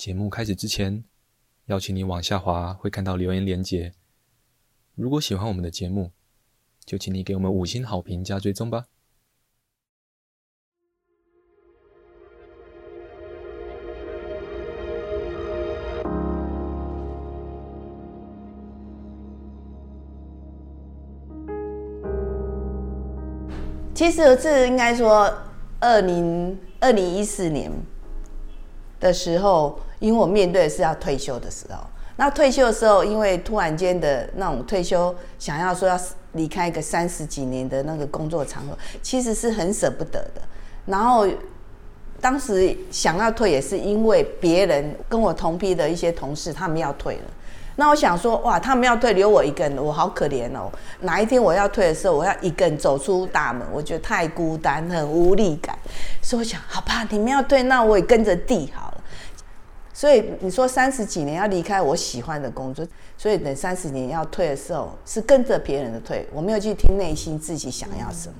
节目开始之前，邀请你往下滑，会看到留言连结。如果喜欢我们的节目，就请你给我们五星好评加追踪吧。其实是应该说，二零二零一四年的时候，因为我面对的是要退休的时候。那退休的时候，因为突然间的那种退休，想要说要离开一个三十几年的那个工作场合，其实是很舍不得的。然后当时想要退，也是因为别人跟我同批的一些同事，他们要退了。那我想说，哇，他们要退，留我一个人，我好可怜哦。哪一天我要退的时候，我要一个人走出大门，我觉得太孤单，很无力感。所以我想，好吧，你们要退，那我也跟着递好。所以你说三十几年要离开我喜欢的工作，所以等三十年要退的时候，是跟着别人的退，我没有去听内心自己想要什么。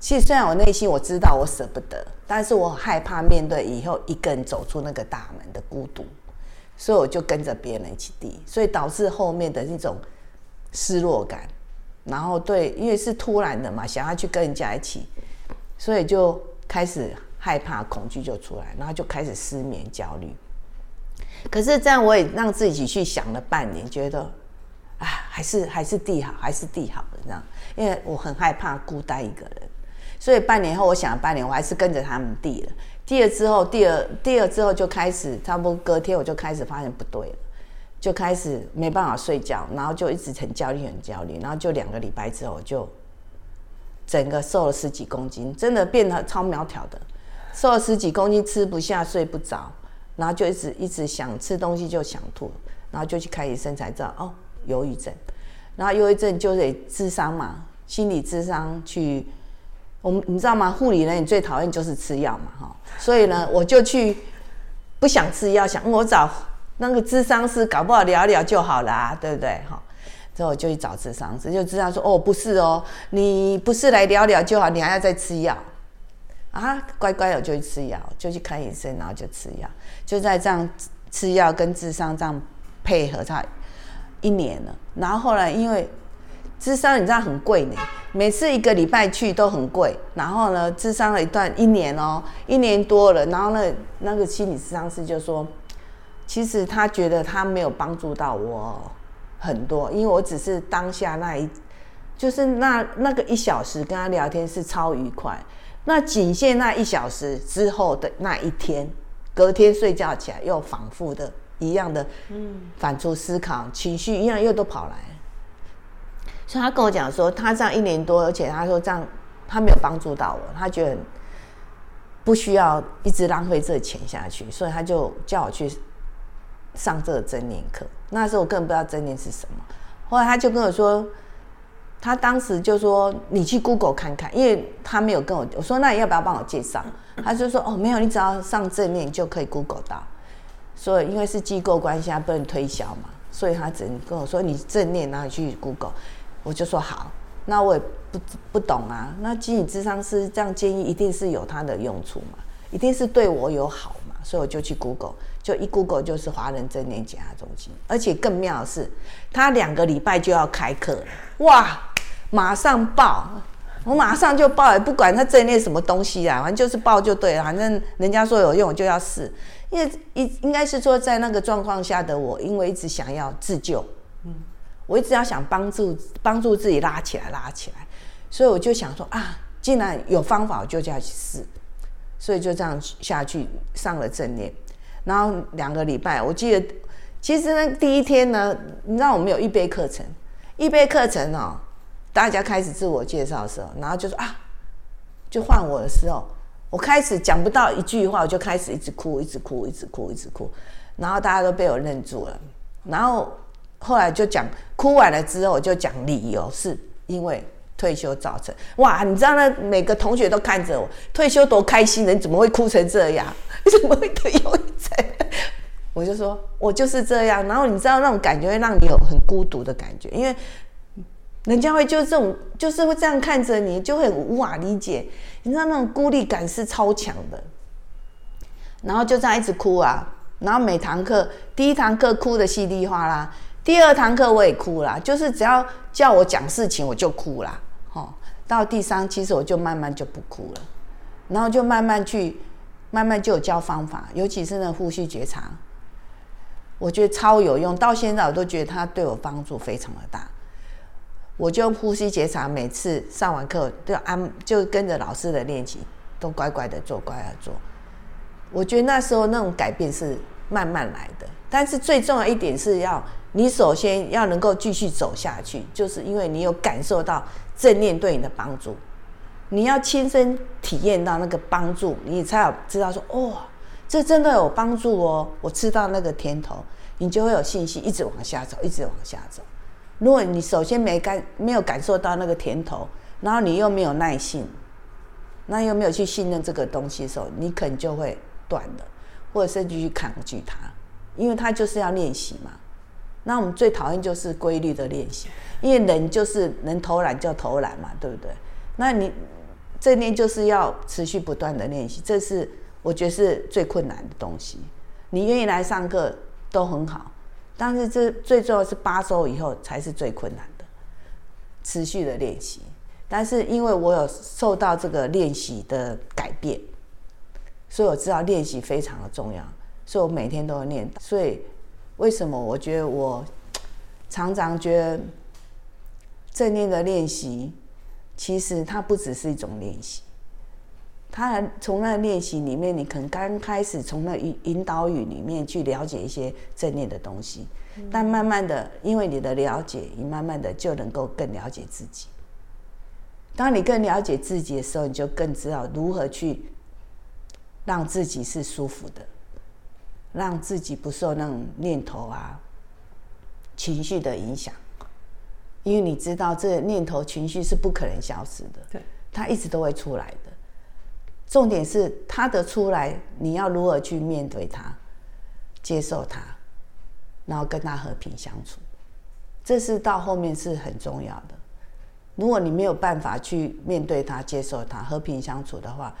其实虽然我内心我知道我舍不得，但是我害怕面对以后一个人走出那个大门的孤独。所以我就跟着别人一起递，所以导致后面的那种失落感，然后对，因为是突然的嘛，想要去跟人家一起，所以就开始害怕、恐惧就出来，然后就开始失眠、焦虑。可是这样我也让自己去想了半年，觉得啊，还是还是地好，还是地好的这样，因为我很害怕孤单一个人，所以半年后我想了半年，我还是跟着他们地了。第二之后，第二第二之后就开始，差不多隔天我就开始发现不对了，就开始没办法睡觉，然后就一直很焦虑，很焦虑，然后就两个礼拜之后就整个瘦了十几公斤，真的变得超苗条的，瘦了十几公斤，吃不下，睡不着，然后就一直一直想吃东西就想吐，然后就去看医生才知道哦，忧郁症，然后忧郁症就得智商嘛，心理智商去。我们你知道吗？护理人你最讨厌就是吃药嘛，哈，所以呢，我就去不想吃药，想我找那个智商师，搞不好聊聊就好了啊，对不对？哈，之后我就去找智商师，就咨商说，哦，不是哦，你不是来聊聊就好，你还要再吃药啊？乖乖，我就去吃药，就去看医生，然后就吃药，就在这样吃药跟智商这样配合，差一年了。然后后来因为智商你知道很贵呢。每次一个礼拜去都很贵，然后呢，智商了一段一年哦，一年多了，然后呢那个心理咨商师就说，其实他觉得他没有帮助到我很多，因为我只是当下那一，就是那那个一小时跟他聊天是超愉快，那仅限那一小时之后的那一天，隔天睡觉起来又反复的一样的，嗯，反复思考，情绪一样又都跑来。所以他跟我讲说，他这样一年多，而且他说这样他没有帮助到我，他觉得不需要一直浪费这个钱下去，所以他就叫我去上这个真念课。那时候我根本不知道真念是什么，后来他就跟我说，他当时就说你去 Google 看看，因为他没有跟我我说，那你要不要帮我介绍？他就说哦没有，你只要上正念就可以 Google 到。所以因为是机构关系，他不能推销嘛，所以他只能跟我说你正念，然后你去 Google。我就说好，那我也不不懂啊。那心理咨商师这样建议，一定是有它的用处嘛，一定是对我有好嘛，所以我就去 Google，就一 Google 就是华人正念减压中心，而且更妙的是，他两个礼拜就要开课了，哇，马上报，我马上就报，也不管他正念什么东西啊，反正就是报就对了，反正人家说有用，我就要试，因为一应该是说在那个状况下的我，因为一直想要自救，嗯。我一直要想帮助帮助自己拉起来拉起来，所以我就想说啊，既然有方法，我就要去试，所以就这样下去上了正念，然后两个礼拜，我记得其实呢第一天呢，你知道我们有预备课程，预备课程哦，大家开始自我介绍的时候，然后就说啊，就换我的时候，我开始讲不到一句话，我就开始一直哭，一直哭，一直哭，一直哭，然后大家都被我认住了，然后。后来就讲哭完了之后，就讲理由是因为退休造成。哇，你知道那每个同学都看着我退休多开心人，怎么会哭成这样？你怎么会得忧郁症？我就说我就是这样。然后你知道那种感觉会让你有很孤独的感觉，因为人家会就这种就是会这样看着你，就会无法理解。你知道那种孤立感是超强的。然后就这样一直哭啊。然后每堂课第一堂课哭得稀里哗啦，第二堂课我也哭啦，就是只要叫我讲事情我就哭啦。到第三其实我就慢慢就不哭了，然后就慢慢去，慢慢就有教方法，尤其是那呼吸觉察，我觉得超有用，到现在我都觉得它对我帮助非常的大。我就用呼吸觉察，每次上完课都要按，就跟着老师的练习，都乖乖的做，乖乖的做。我觉得那时候那种改变是慢慢来的，但是最重要一点是要你首先要能够继续走下去，就是因为你有感受到正念对你的帮助，你要亲身体验到那个帮助，你才有知道说，哦，这真的有帮助哦，我吃到那个甜头，你就会有信心一直往下走，一直往下走。如果你首先没感没有感受到那个甜头，然后你又没有耐性，那又没有去信任这个东西的时候，你可能就会断了，或者甚至去抗拒它，因为它就是要练习嘛。那我们最讨厌就是规律的练习，因为人就是能偷懒就偷懒嘛，对不对？那你这边就是要持续不断的练习，这是我觉得是最困难的东西。你愿意来上课都很好。但是这最重要是八周以后才是最困难的，持续的练习。但是因为我有受到这个练习的改变，所以我知道练习非常的重要，所以我每天都要练。所以为什么我觉得我常常觉得正念的练习，其实它不只是一种练习。他从那练习里面，你可能刚开始从那引引导语里面去了解一些正念的东西，但慢慢的，因为你的了解，你慢慢的就能够更了解自己。当你更了解自己的时候，你就更知道如何去让自己是舒服的，让自己不受那种念头啊、情绪的影响。因为你知道，这个念头、情绪是不可能消失的，对，它一直都会出来的。重点是它的出来，你要如何去面对它，接受它，然后跟它和平相处，这是到后面是很重要的。如果你没有办法去面对它、接受它、和平相处的话，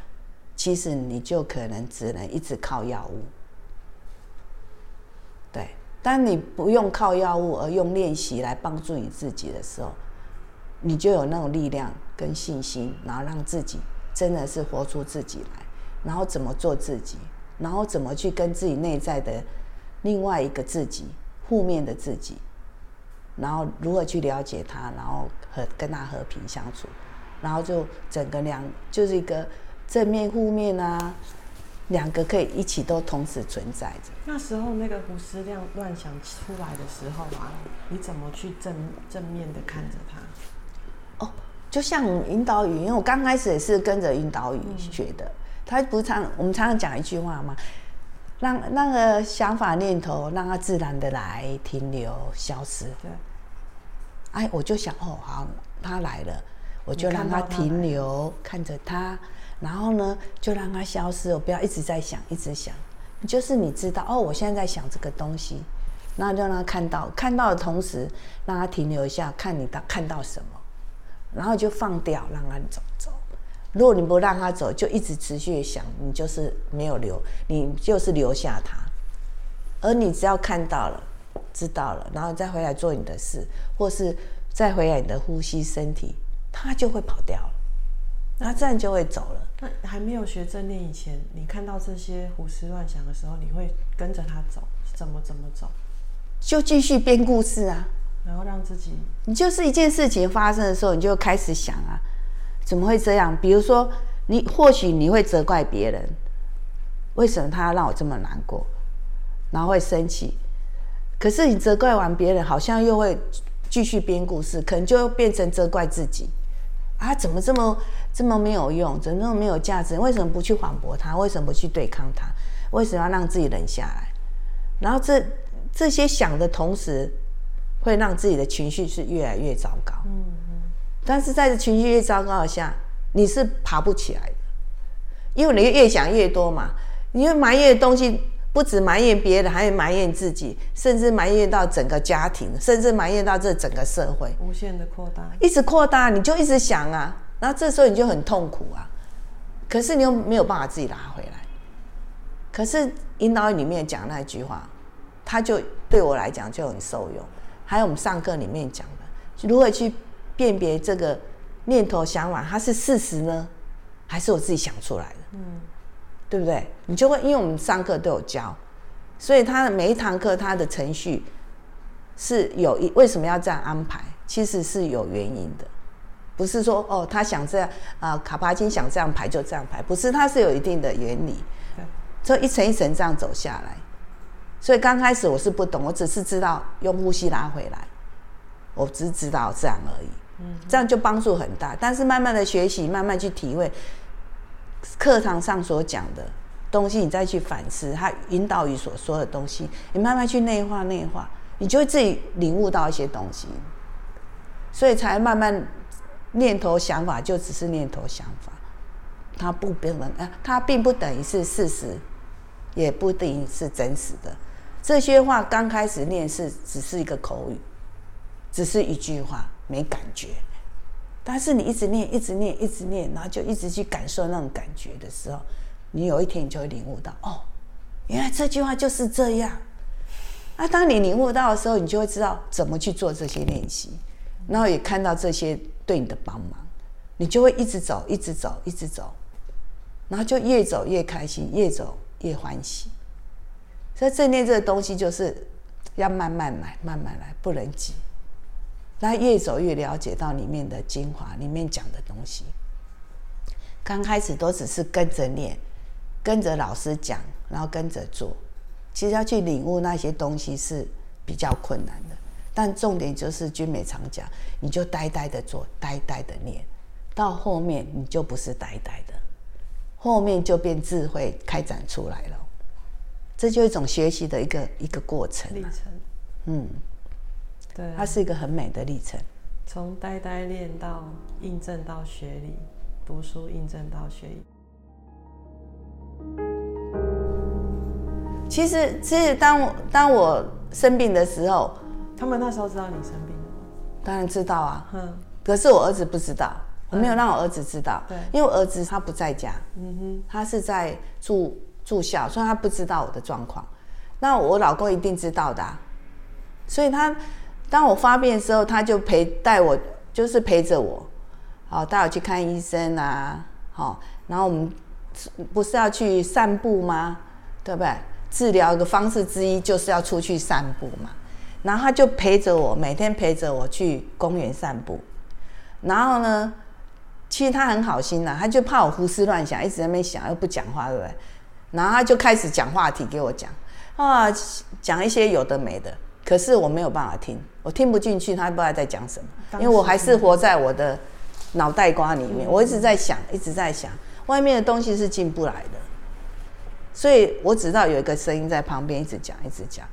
其实你就可能只能一直靠药物。当你不用靠药物，而用练习来帮助你自己的时候，你就有那种力量跟信心，然后让自己。真的是活出自己来，然后怎么做自己，然后怎么去跟自己内在的另外一个自己、负面的自己，然后如何去了解他，然后和跟他和平相处，然后就整个两就是一个正面、负面啊，两个可以一起都同时存在着。那时候那个胡思量乱想出来的时候啊，你怎么去正正面的看着他？哦。就像引导语，因为我刚开始也是跟着引导语学的。他不常，我们常常讲一句话嘛，让那个想法念头让它自然的来停留消失。对。哎，我就想哦，好，他来了，我就让他停留，看着他，然后呢，就让它消失，我不要一直在想，一直想。就是你知道哦，我现在在想这个东西，那就让他看到，看到的同时，让他停留一下，看你到看到什么。然后就放掉，让他走走。如果你不让他走，就一直持续想，你就是没有留，你就是留下他。而你只要看到了、知道了，然后再回来做你的事，或是再回来你的呼吸、身体，他就会跑掉了。那这样就会走了。那还没有学正念以前，你看到这些胡思乱想的时候，你会跟着他走，怎么怎么走？就继续编故事啊。然后让自己，你就是一件事情发生的时候，你就开始想啊，怎么会这样？比如说，你或许你会责怪别人，为什么他要让我这么难过，然后会生气。可是你责怪完别人，好像又会继续编故事，可能就变成责怪自己啊，怎么这么这么没有用，怎么那么没有价值？为什么不去反驳他？为什么不去对抗他？为什么要让自己冷下来？然后这这些想的同时。会让自己的情绪是越来越糟糕，嗯嗯，但是在这情绪越糟糕的下，你是爬不起来的，因为你越想越多嘛，你越埋怨的东西不止埋怨别人，还会埋怨自己，甚至埋怨到整个家庭，甚至埋怨到这整个社会，无限的扩大，一直扩大，你就一直想啊，然后这时候你就很痛苦啊，可是你又没有办法自己拉回来，可是引导里面讲那句话，他就对我来讲就很受用。还有我们上课里面讲的，如何去辨别这个念头想法，它是事实呢，还是我自己想出来的？嗯，对不对？你就会，因为我们上课都有教，所以他的每一堂课他的程序是有一为什么要这样安排，其实是有原因的，不是说哦他想这样啊、卡巴金想这样排就这样排，不是，他是有一定的原理，所以一层一层这样走下来。所以刚开始我是不懂，我只是知道用呼吸拉回来，我只知道这样而已。嗯，这样就帮助很大。但是慢慢的学习，慢慢去体会课堂上所讲的东西，你再去反思他引导语所说的东西，你慢慢去内化内化，你就会自己领悟到一些东西。所以才慢慢念头想法就只是念头想法，它不并能啊，它并不等于是事实，也不等于是真实的。这些话刚开始念是只是一个口语，只是一句话，没感觉。但是你一直念，一直念，一直念，然后就一直去感受那种感觉的时候，你有一天你就会领悟到，哦，原来这句话就是这样。那当你领悟到的时候，你就会知道怎么去做这些练习，然后也看到这些对你的帮忙，你就会一直走，一直走，一直走，然后就越走越开心，越走越欢喜。所以正念这个东西就是要慢慢来，慢慢来，不能急。那越走越了解到里面的精华，里面讲的东西。刚开始都只是跟着念，跟着老师讲，然后跟着做。其实要去领悟那些东西是比较困难的。但重点就是君美常讲，你就呆呆的做，呆呆的念，到后面你就不是呆呆的，后面就变智慧开展出来了。这就一种学习的一个一个过程。嗯，对，它是一个很美的历程。从呆呆练到印证到学理，读书印证到学理。其实，其实当我当我生病的时候，他们那时候知道你生病了吗？当然知道啊。嗯。可是我儿子不知道，我没有让我儿子知道。对。因为我儿子他不在家。嗯哼。他是在住。住校，所以他不知道我的状况。那我老公一定知道的啊，所以他当我发病的时候，他就陪带我，就是陪着我，好带我去看医生啊，好，然后我们不是要去散步吗？对不对？治疗的方式之一就是要出去散步嘛。然后他就陪着我，每天陪着我去公园散步。然后呢，其实他很好心呐，他就怕我胡思乱想，一直在那边想，又不讲话，对不对？然后他就开始讲话题给我讲，啊，讲一些有的没的，可是我没有办法听，我听不进去，他不知道在讲什么，因为我还是活在我的脑袋瓜里面，我一直在想，一直在想，外面的东西是进不来的，所以我只知道有一个声音在旁边一直讲，一直讲，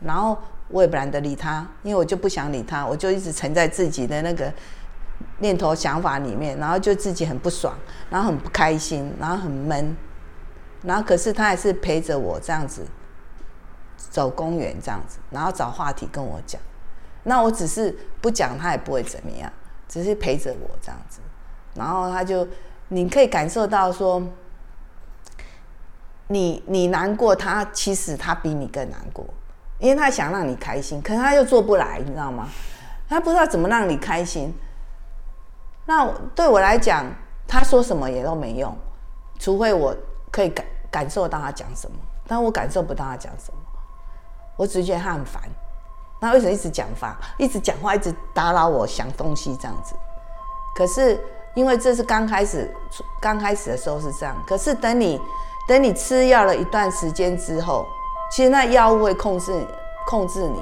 然后我也不懒得理他，因为我就不想理他，我就一直沉在自己的那个念头想法里面，然后就自己很不爽，然后很不开心，然后很闷。然后，可是他还是陪着我这样子走公园，这样子，然后找话题跟我讲。那我只是不讲，他也不会怎么样，只是陪着我这样子。然后他就，你可以感受到说，你你难过，他其实他比你更难过，因为他想让你开心，可是他又做不来，你知道吗？他不知道怎么让你开心。那对我来讲，他说什么也都没用，除非我。可以感感受到他讲什么，但我感受不到他讲什么，我只觉得他很烦。那为什么一直讲话，一直讲话，一直打扰我想东西这样子？可是因为这是刚开始，刚开始的时候是这样。可是等你等你吃药了一段时间之后，其实那药物会控制控制你，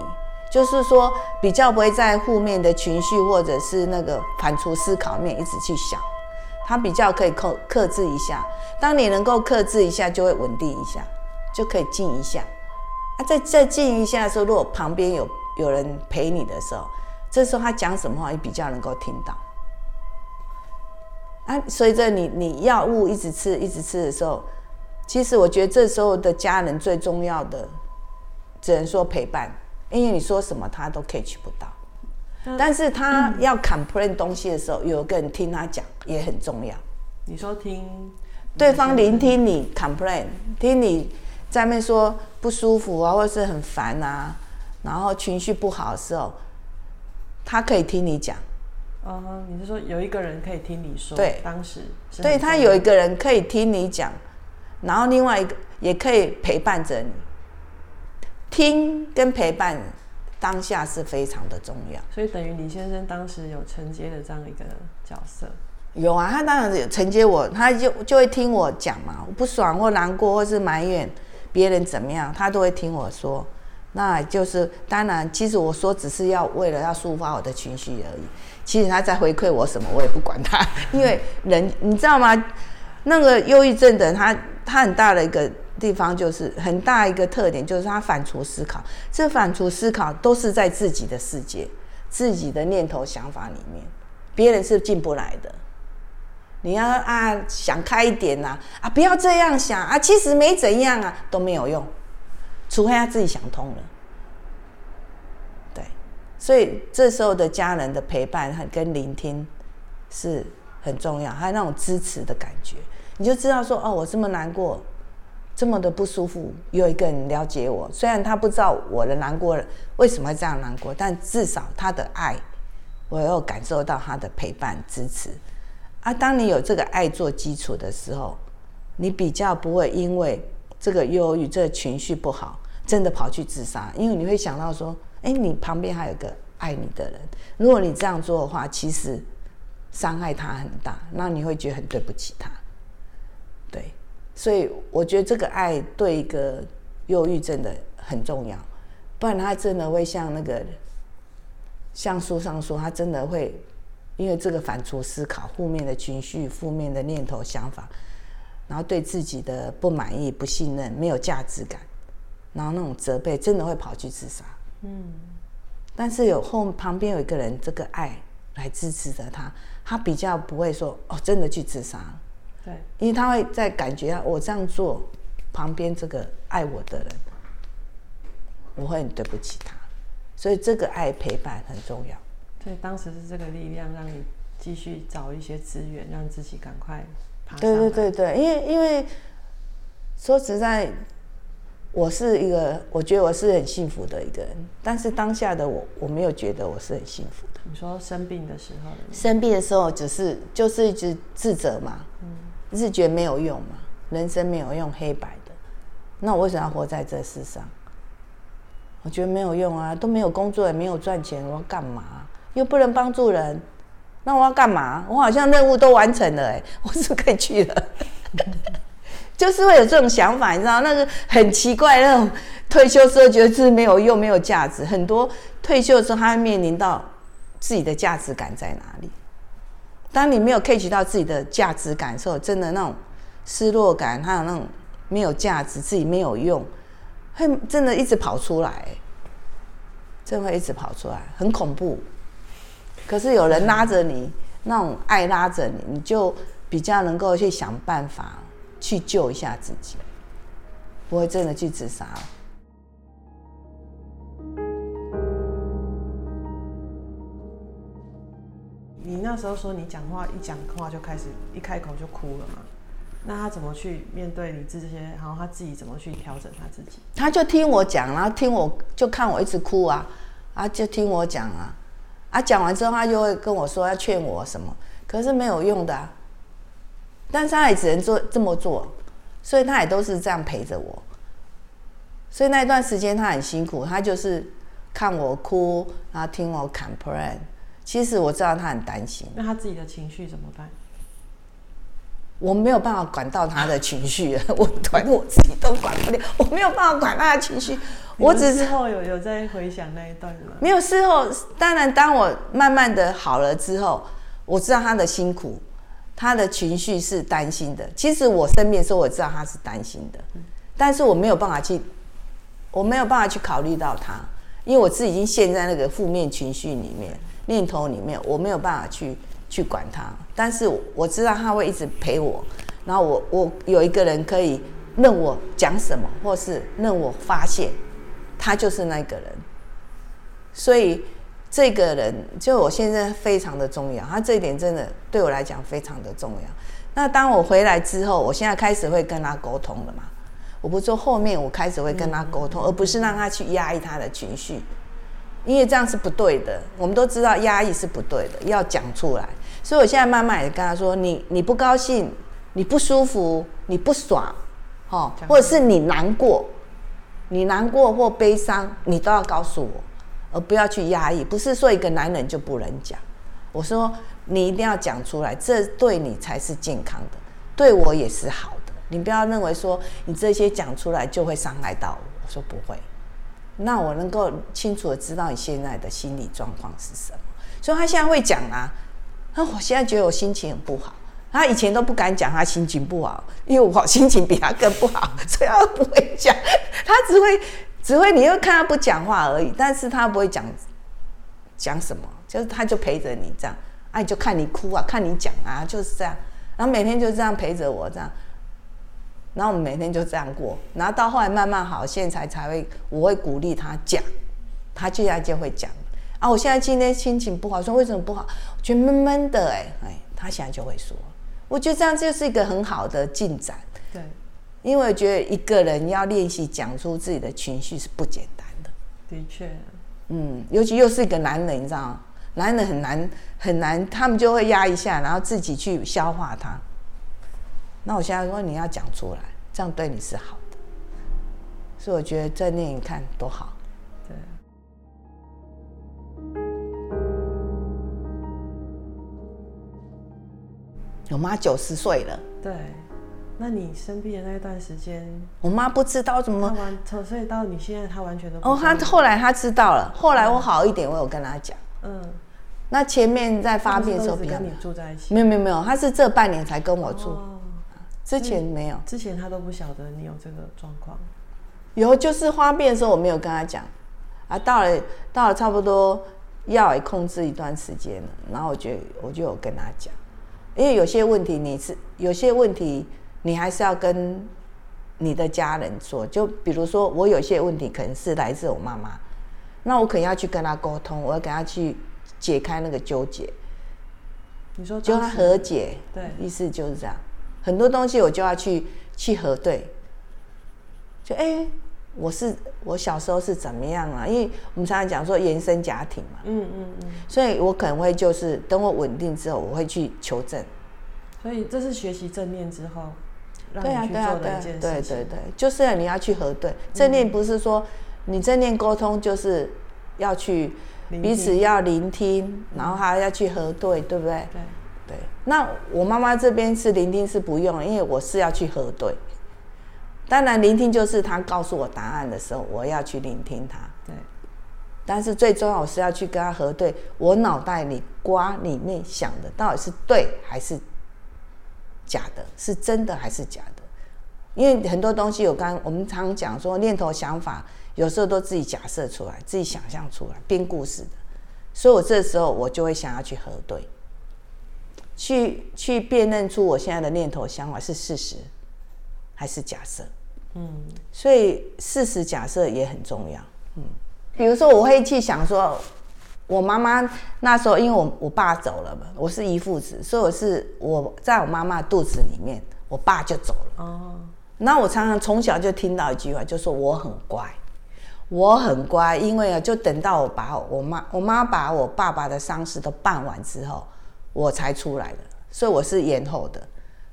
就是说比较不会在负面的情绪或者是那个反刍思考面一直去想。它比较可以克克制一下，当你能够克制一下，就会稳定一下，就可以静一下。啊，在在静一下的时候，如果旁边有有人陪你的时候，这时候他讲什么话，也比较能够听到。啊，随着你你药物一直吃一直吃的时候，其实我觉得这时候的家人最重要的，只能说陪伴，因为你说什么他都 catch 不到。但是他要 complain 东西的时候，有个人听他讲也很重要。你说听，对方聆听你 complain，听你在那边说不舒服啊，或者是很烦啊，然后情绪不好的时候，他可以听你讲。哦、uh，huh, 你是说有一个人可以听你说？对，当时对他有一个人可以听你讲，然后另外一个也可以陪伴着你。听跟陪伴当下是非常的重要。所以等于李先生当时有承接的这样一个角色。有啊，他当然有承接我，他就就会听我讲嘛，我不爽或难过或是埋怨别人怎么样，他都会听我说。那就是当然，其实我说只是要为了要抒发我的情绪而已。其实他在回馈我什么，我也不管他，因为人你知道吗？那个忧郁症的人，他他很大的一个地方就是很大一个特点，就是他反刍思考。这反刍思考都是在自己的世界、自己的念头想法里面，别人是进不来的。你要啊想开一点呐，啊不要这样想啊，其实没怎样啊，都没有用。除非他自己想通了，对，所以这时候的家人的陪伴和跟聆听是很重要，还有那种支持的感觉，你就知道说哦，我这么难过，这么的不舒服，有一个人了解我，虽然他不知道我的难过为什么会这样难过，但至少他的爱，我有感受到他的陪伴支持。啊，当你有这个爱做基础的时候，你比较不会因为。这个忧郁，这个情绪不好，真的跑去自杀，因为你会想到说，哎，你旁边还有个爱你的人，如果你这样做的话，其实伤害他很大，那你会觉得很对不起他。对，所以我觉得这个爱对一个忧郁症的很重要，不然他真的会像那个，像书上说，他真的会因为这个反刍思考，负面的情绪、负面的念头、想法。然后对自己的不满意、不信任、没有价值感，然后那种责备，真的会跑去自杀。嗯，但是有后旁边有一个人，这个爱来支持着他，他比较不会说哦，真的去自杀。对，因为他会在感觉到我这样做，旁边这个爱我的人，我会很对不起他，所以这个爱陪伴很重要。所以当时是这个力量让你继续找一些资源，让自己赶快。对对对对，因为因为说实在，我是一个，我觉得我是很幸福的一个人，但是当下的我，我没有觉得我是很幸福的。你说生病的时候，生病的时候只是就是一直自责嘛，嗯，自觉没有用嘛，人生没有用，黑白的，那我为什么要活在这世上？我觉得没有用啊，都没有工作，也没有赚钱，我要干嘛？又不能帮助人。那我要干嘛？我好像任务都完成了，哎，我是不是可以去了？就是会有这种想法，你知道，那个很奇怪，那种退休之后觉得自己没有用、没有价值。很多退休之后，他会面临到自己的价值感在哪里？当你没有 catch 到自己的价值感的时候，真的那种失落感，还有那种没有价值、自己没有用，会真的一直跑出来，真会一直跑出来，很恐怖。可是有人拉着你，那种爱拉着你，你就比较能够去想办法去救一下自己，不会真的去自杀。你那时候说你讲话一讲话就开始一开口就哭了嘛？那他怎么去面对你这些？然后他自己怎么去调整他自己？他就听我讲，然后听我就看我一直哭啊，啊就听我讲啊。他讲完之后，他就会跟我说要劝我什么，可是没有用的啊。但是他也只能做这么做，所以他也都是这样陪着我。所以那一段时间他很辛苦，他就是看我哭，然后听我 complain。其实我知道他很担心。那他自己的情绪怎么办？我没有办法管到他的情绪，我管我自己都管不了，我没有办法管他的情绪。我只是后有有在回想那一段吗？没有事后，当然当我慢慢的好了之后，我知道他的辛苦，他的情绪是担心的。其实我生病的时候，我知道他是担心的，但是我没有办法去，我没有办法去考虑到他，因为我自己已经陷在那个负面情绪里面、念头里面，我没有办法去。去管他，但是我知道他会一直陪我，然后我我有一个人可以任我讲什么，或是任我发现，他就是那个人。所以这个人就我现在非常的重要，他这一点真的对我来讲非常的重要。那当我回来之后，我现在开始会跟他沟通了嘛，我不做后面，我开始会跟他沟通，而不是让他去压抑他的情绪，因为这样是不对的。我们都知道压抑是不对的，要讲出来。所以我现在慢慢也跟他说：你你不高兴，你不舒服，你不爽，哦，或者是你难过，你难过或悲伤，你都要告诉我，而不要去压抑。不是说一个男人就不能讲，我说你一定要讲出来，这对你才是健康的，对我也是好的。你不要认为说你这些讲出来就会伤害到我。我说不会，那我能够清楚的知道你现在的心理状况是什么。所以他现在会讲啊。那我现在觉得我心情很不好，他以前都不敢讲他心情不好，因为我心情比他更不好，所以他不会讲，他只会只会你会看他不讲话而已，但是他不会讲讲什么，就是他就陪着你这样，啊，就看你哭啊，看你讲啊，就是这样，然后每天就这样陪着我这样，然后我们每天就这样过，然后到后来慢慢好，现在才会我会鼓励他讲，他接下来就会讲。啊，我现在今天心情不好，说为什么不好？我觉得闷闷的，哎哎，他现在就会说，我觉得这样就是一个很好的进展。对，因为我觉得一个人要练习讲出自己的情绪是不简单的。的确，嗯，尤其又是一个男人，你知道吗？男人很难很难，他们就会压一下，然后自己去消化它。那我现在说你要讲出来，这样对你是好的。所以我觉得正念你看多好。对我妈九十岁了，对，那你生病的那段时间，我妈不知道怎么完，所以到你现在她完全都不哦，她后来她知道了，后来我好一点，我有跟她讲，嗯，那前面在发病的时候比较跟你住在一起，没有没有没有，她是这半年才跟我住，哦、之前没有，之前他都不晓得你有这个状况，有就是花变的时候我没有跟他讲，啊，到了到了差不多药也控制一段时间了，然后我就我就有跟他讲。因为有些问题你是有些问题，你还是要跟你的家人说。就比如说，我有些问题可能是来自我妈妈，那我可能要去跟她沟通，我要跟她去解开那个纠结。你说就他和解，对，意思就是这样。很多东西我就要去去核对。就哎、欸，我是我小时候是怎么样啊？因为我们常常讲说原生家庭嘛，嗯嗯嗯，所以我可能会就是等我稳定之后，我会去求证。所以这是学习正念之后，让你去做的一件事情。对啊，对啊，对啊，对对对，就是你要去核对。正念不是说你正念沟通就是要去彼此要聆听，然后还要去核对，对不对？对对。那我妈妈这边是聆听是不用，因为我是要去核对。当然，聆听就是她告诉我答案的时候，我要去聆听她。对。但是最重要，我是要去跟她核对，我脑袋里瓜里面想的到底是对还是？假的，是真的还是假的？因为很多东西有刚我们常讲说念头想法，有时候都自己假设出来，自己想象出来编故事的。所以我这时候我就会想要去核对，去去辨认出我现在的念头想法是事实还是假设。嗯，所以事实假设也很重要。嗯，比如说我会去想说。我妈妈那时候，因为我我爸走了嘛，我是一父子，所以我是我在我妈妈肚子里面，我爸就走了。哦。那我常常从小就听到一句话，就说我很乖，我很乖，因为啊，就等到我把我妈我妈把我爸爸的丧事都办完之后，我才出来的，所以我是延后的，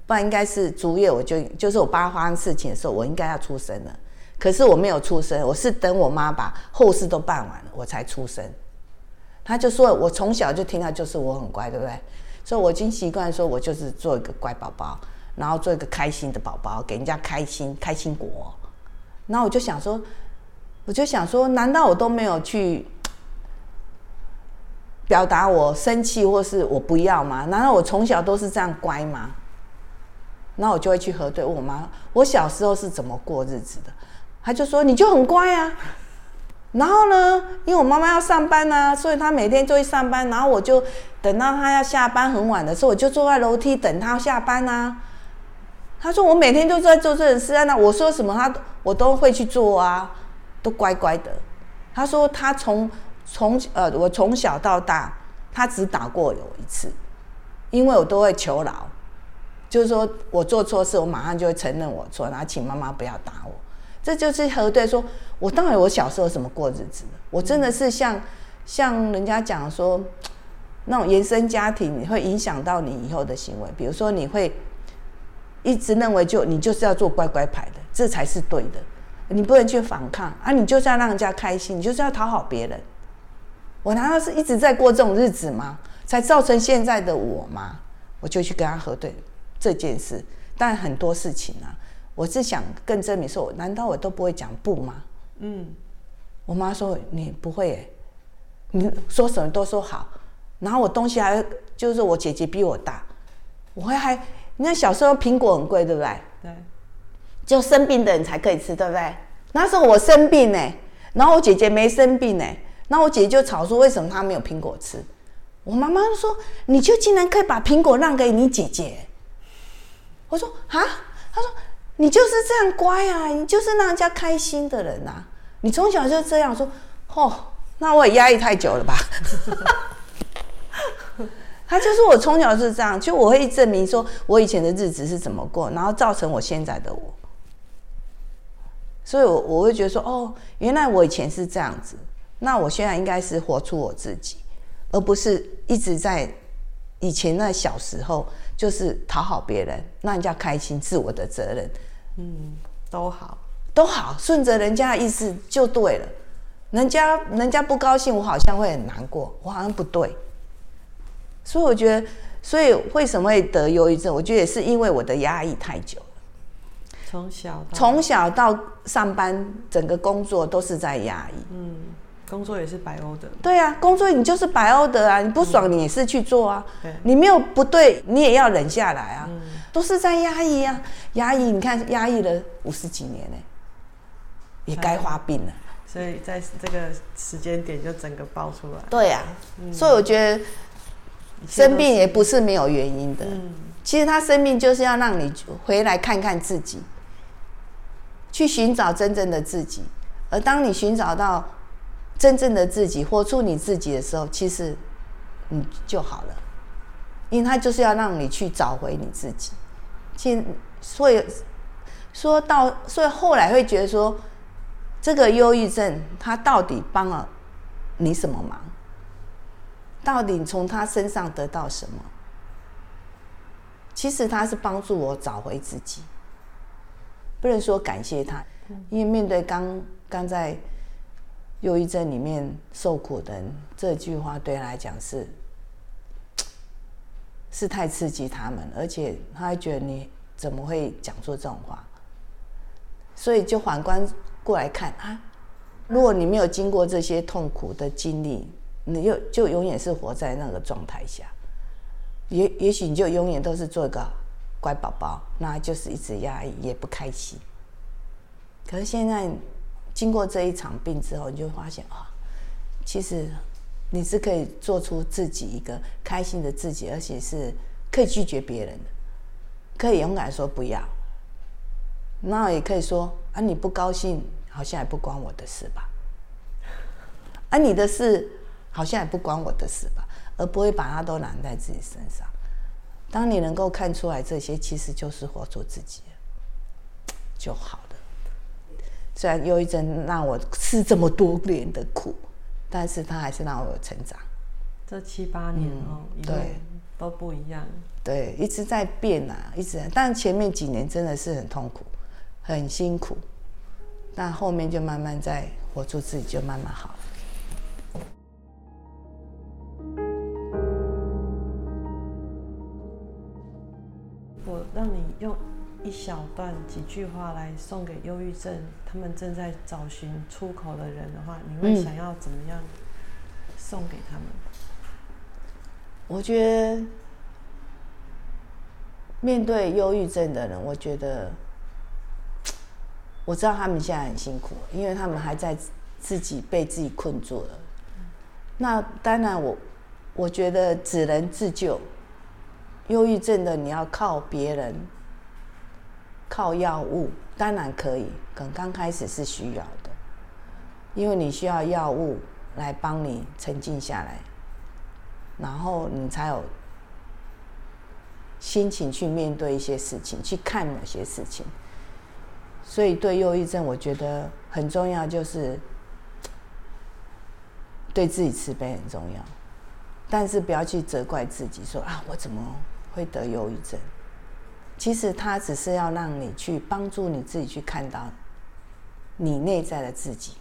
不然应该是足月我就就是我爸发生事情的时候，我应该要出生了，可是我没有出生，我是等我妈把后事都办完了，我才出生。他就说：“我从小就听到，就是我很乖，对不对？所以我已经习惯说，我就是做一个乖宝宝，然后做一个开心的宝宝，给人家开心，开心果。然后我就想说，我就想说，难道我都没有去表达我生气或是我不要吗？难道我从小都是这样乖吗？那我就会去核对我妈，我小时候是怎么过日子的？他就说，你就很乖啊。”然后呢，因为我妈妈要上班啊，所以她每天就会上班。然后我就等到她要下班很晚的时候，我就坐在楼梯等她下班啊。她说我每天都在做这种事啊，那我说什么她我都会去做啊，都乖乖的。她说她从从呃我从小到大，他只打过我一次，因为我都会求饶，就是说我做错事，我马上就会承认我错，然后请妈妈不要打我。这就是核对说，我到底我小时候怎么过日子？我真的是像像人家讲说，那种原生家庭会影响到你以后的行为，比如说你会一直认为就你就是要做乖乖牌的，这才是对的，你不能去反抗啊，你就是要让人家开心，你就是要讨好别人。我难道是一直在过这种日子吗？才造成现在的我吗？我就去跟他核对。这件事，但很多事情啊，我是想更证明说，难道我都不会讲不吗？嗯，我妈说你不会耶，你说什么都说好，然后我东西还就是我姐姐比我大，我会还，你看小时候苹果很贵，对不对？对，就生病的人才可以吃，对不对？那时候我生病呢，然后我姐姐没生病呢，那我姐姐就吵说为什么她没有苹果吃？我妈妈就说你就竟然可以把苹果让给你姐姐。我说啊，她说你就是这样乖啊，你就是让人家开心的人啊，你从小就这样说，哦，那我也压抑太久了吧？他就说我从小是这样，就我会证明说我以前的日子是怎么过，然后造成我现在的我，所以我我会觉得说，哦，原来我以前是这样子，那我现在应该是活出我自己，而不是一直在以前那小时候。就是讨好别人，让人家开心，是我的责任。嗯，都好，都好，顺着人家的意思就对了。人家人家不高兴，我好像会很难过，我好像不对。所以我觉得，所以为什么会得忧郁症？我觉得也是因为我的压抑太久了。从小从小到上班，整个工作都是在压抑。嗯。工作也是白欧的，对啊，工作你就是白欧的啊，你不爽你也是去做啊，对，你没有不对，你也要忍下来啊，都是在压抑啊，压抑，你看压抑了五十几年呢，也该发病了，所以在这个时间点就整个爆出来，对啊，所以我觉得生病也不是没有原因的，其实他生病就是要让你回来看看自己，去寻找真正的自己，而当你寻找到。真正的自己，活出你自己的时候，其实你就好了，因为他就是要让你去找回你自己。其实，所以说到，所以后来会觉得说，这个忧郁症他到底帮了你什么忙？到底从他身上得到什么？其实他是帮助我找回自己，不能说感谢他，因为面对刚刚在。忧郁症里面受苦的人，这句话对他来讲是 是太刺激他们，而且他还觉得你怎么会讲出这种话？所以就反观过来看啊，如果你没有经过这些痛苦的经历，你又就永远是活在那个状态下，也也许你就永远都是做一个乖宝宝，那就是一直压抑也不开心。可是现在。经过这一场病之后，你就发现啊，其实你是可以做出自己一个开心的自己，而且是可以拒绝别人的，可以勇敢说不要。那也可以说啊，你不高兴，好像也不关我的事吧。啊，你的事好像也不关我的事吧，而不会把它都揽在自己身上。当你能够看出来这些，其实就是活出自己就好。虽然忧郁症让我吃这么多年的苦，但是他还是让我有成长。这七八年哦，嗯、对，都不一样。对，一直在变啊，一直在。但前面几年真的是很痛苦，很辛苦，但后面就慢慢在活出自己，就慢慢好了。我让你用。一小段几句话来送给忧郁症，他们正在找寻出口的人的话，你会想要怎么样送给他们？我觉得面对忧郁症的人，我觉得我知道他们现在很辛苦，因为他们还在自己被自己困住了。那当然我，我我觉得只能自救。忧郁症的你要靠别人。靠药物当然可以，可能刚开始是需要的，因为你需要药物来帮你沉静下来，然后你才有心情去面对一些事情，去看某些事情。所以对忧郁症，我觉得很重要，就是对自己慈悲很重要，但是不要去责怪自己，说啊，我怎么会得忧郁症？其实他只是要让你去帮助你自己去看到你内在的自己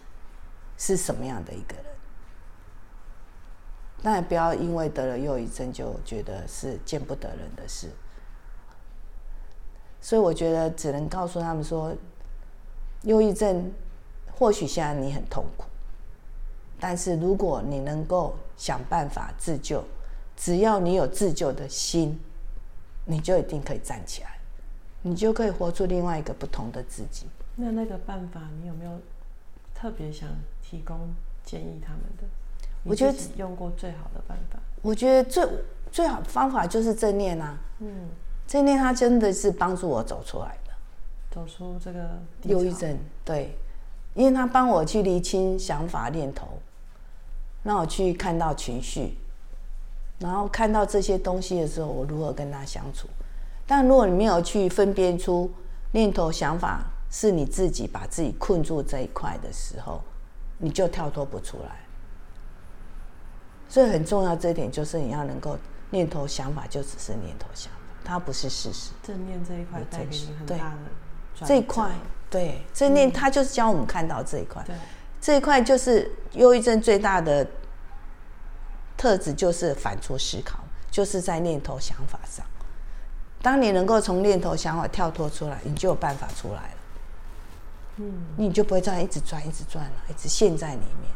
是什么样的一个人。当然，不要因为得了忧郁症就觉得是见不得人的事。所以我觉得只能告诉他们说，忧郁症或许现在你很痛苦，但是如果你能够想办法自救，只要你有自救的心。你就一定可以站起来，你就可以活出另外一个不同的自己。那那个办法，你有没有特别想提供建议他们的？我觉得用过最好的办法。我觉得最最好的方法就是正念啊。嗯，正念它真的是帮助我走出来的，走出这个忧郁症。对，因为他帮我去厘清想法念头，让我去看到情绪。然后看到这些东西的时候，我如何跟他相处？但如果你没有去分辨出念头、想法是你自己把自己困住这一块的时候，你就跳脱不出来。所以很重要这一点就是你要能够念头、想法就只是念头、想法，它不是事实。正念这一块带给你很大的这一块，对正念，它就是教我们看到这一块。对，这一块就是忧郁症最大的。特质就是反刍思考，就是在念头想法上。当你能够从念头想法跳脱出来，你就有办法出来了。嗯，你就不会这样一直转、一直转了，一直陷在里面。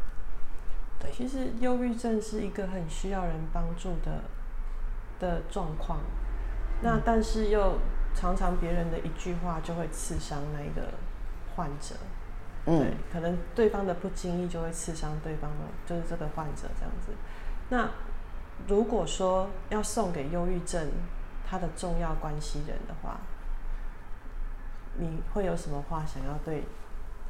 对，其实忧郁症是一个很需要人帮助的的状况。那但是又常常别人的一句话就会刺伤那个患者。嗯，对，可能对方的不经意就会刺伤对方的，就是这个患者这样子。那如果说要送给忧郁症他的重要关系人的话，你会有什么话想要对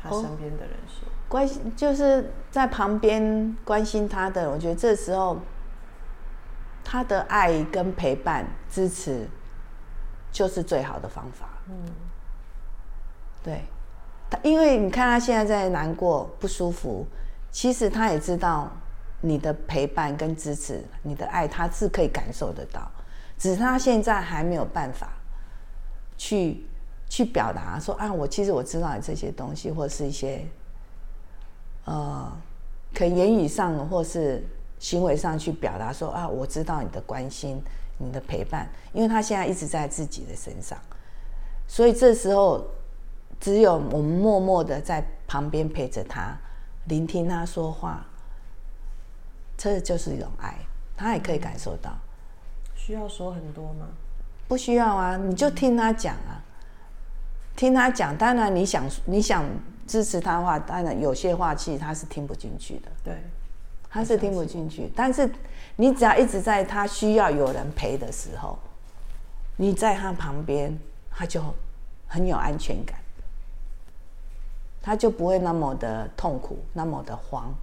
他身边的人说？哦、关心就是在旁边关心他的，我觉得这时候他的爱跟陪伴、支持就是最好的方法。嗯，对，他因为你看他现在在难过、不舒服，其实他也知道。你的陪伴跟支持，你的爱，他是可以感受得到，只是他现在还没有办法去去表达说啊，我其实我知道你这些东西，或是一些呃，可言语上或是行为上去表达说啊，我知道你的关心，你的陪伴，因为他现在一直在自己的身上，所以这时候只有我们默默的在旁边陪着他，聆听他说话。这就是一种爱，他也可以感受到。需要说很多吗？不需要啊，你就听他讲啊，听他讲。当然，你想你想支持他的话，当然有些话其实他是听不进去的。对，他是听不进去。但是你只要一直在他需要有人陪的时候，你在他旁边，他就很有安全感，他就不会那么的痛苦，那么的慌。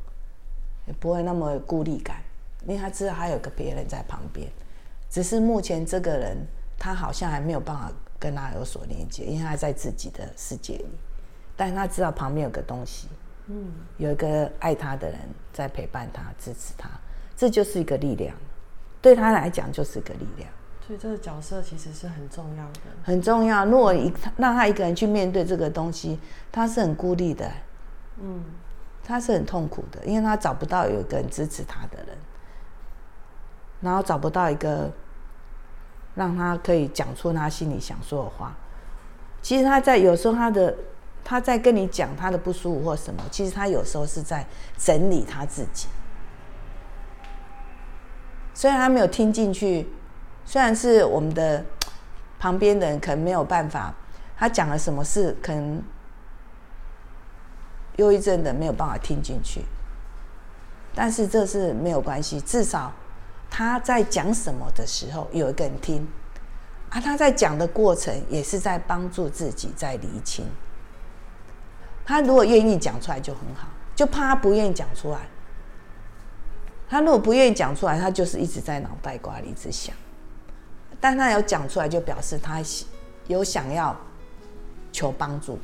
也不会那么孤立感，因为他知道还有个别人在旁边，只是目前这个人他好像还没有办法跟他有所连接，因为他在自己的世界里，但是他知道旁边有个东西，嗯，有一个爱他的人在陪伴他、支持他，这就是一个力量，对他来讲就是一个力量。所以这个角色其实是很重要的，很重要。如果一让他一个人去面对这个东西，他是很孤立的，嗯。他是很痛苦的，因为他找不到有一个人支持他的人，然后找不到一个让他可以讲出他心里想说的话。其实他在有时候他的他在跟你讲他的不舒服或什么，其实他有时候是在整理他自己。虽然他没有听进去，虽然是我们的旁边的人可能没有办法，他讲了什么事可能。忧郁症的没有办法听进去，但是这是没有关系，至少他在讲什么的时候有一个人听，啊，他在讲的过程也是在帮助自己在厘清。他如果愿意讲出来就很好，就怕他不愿意讲出来。他如果不愿意讲出来，他就是一直在脑袋瓜里一直想。但他有讲出来，就表示他有想要求帮助。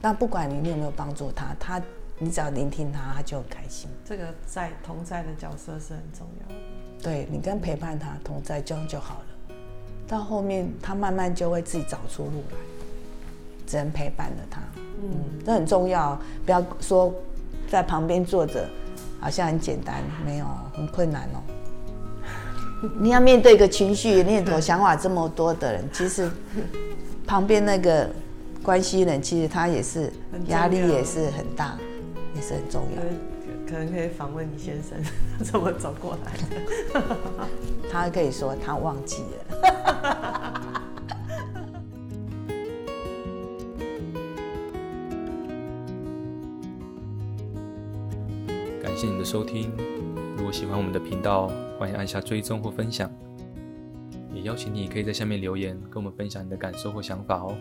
那不管你你有没有帮助他，他你只要聆听他，他就很开心。这个在同在的角色是很重要的。对，你跟陪伴他同在，这样就好了。到后面他慢慢就会自己找出路来，只能陪伴着他。嗯，这很重要，不要说在旁边坐着，好像很简单，没有，很困难哦。你要面对一个情绪、念头、想法这么多的人，其实旁边那个。关系人其实他也是压力也是很大，也是很重要。可能可以访问你先生 怎么走过来的，他可以说他忘记了。感谢你的收听，如果喜欢我们的频道，欢迎按下追踪或分享，也邀请你可以在下面留言跟我们分享你的感受或想法哦。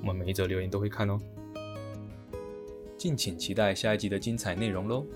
我们每一则留言都会看哦，敬请期待下一集的精彩内容喽。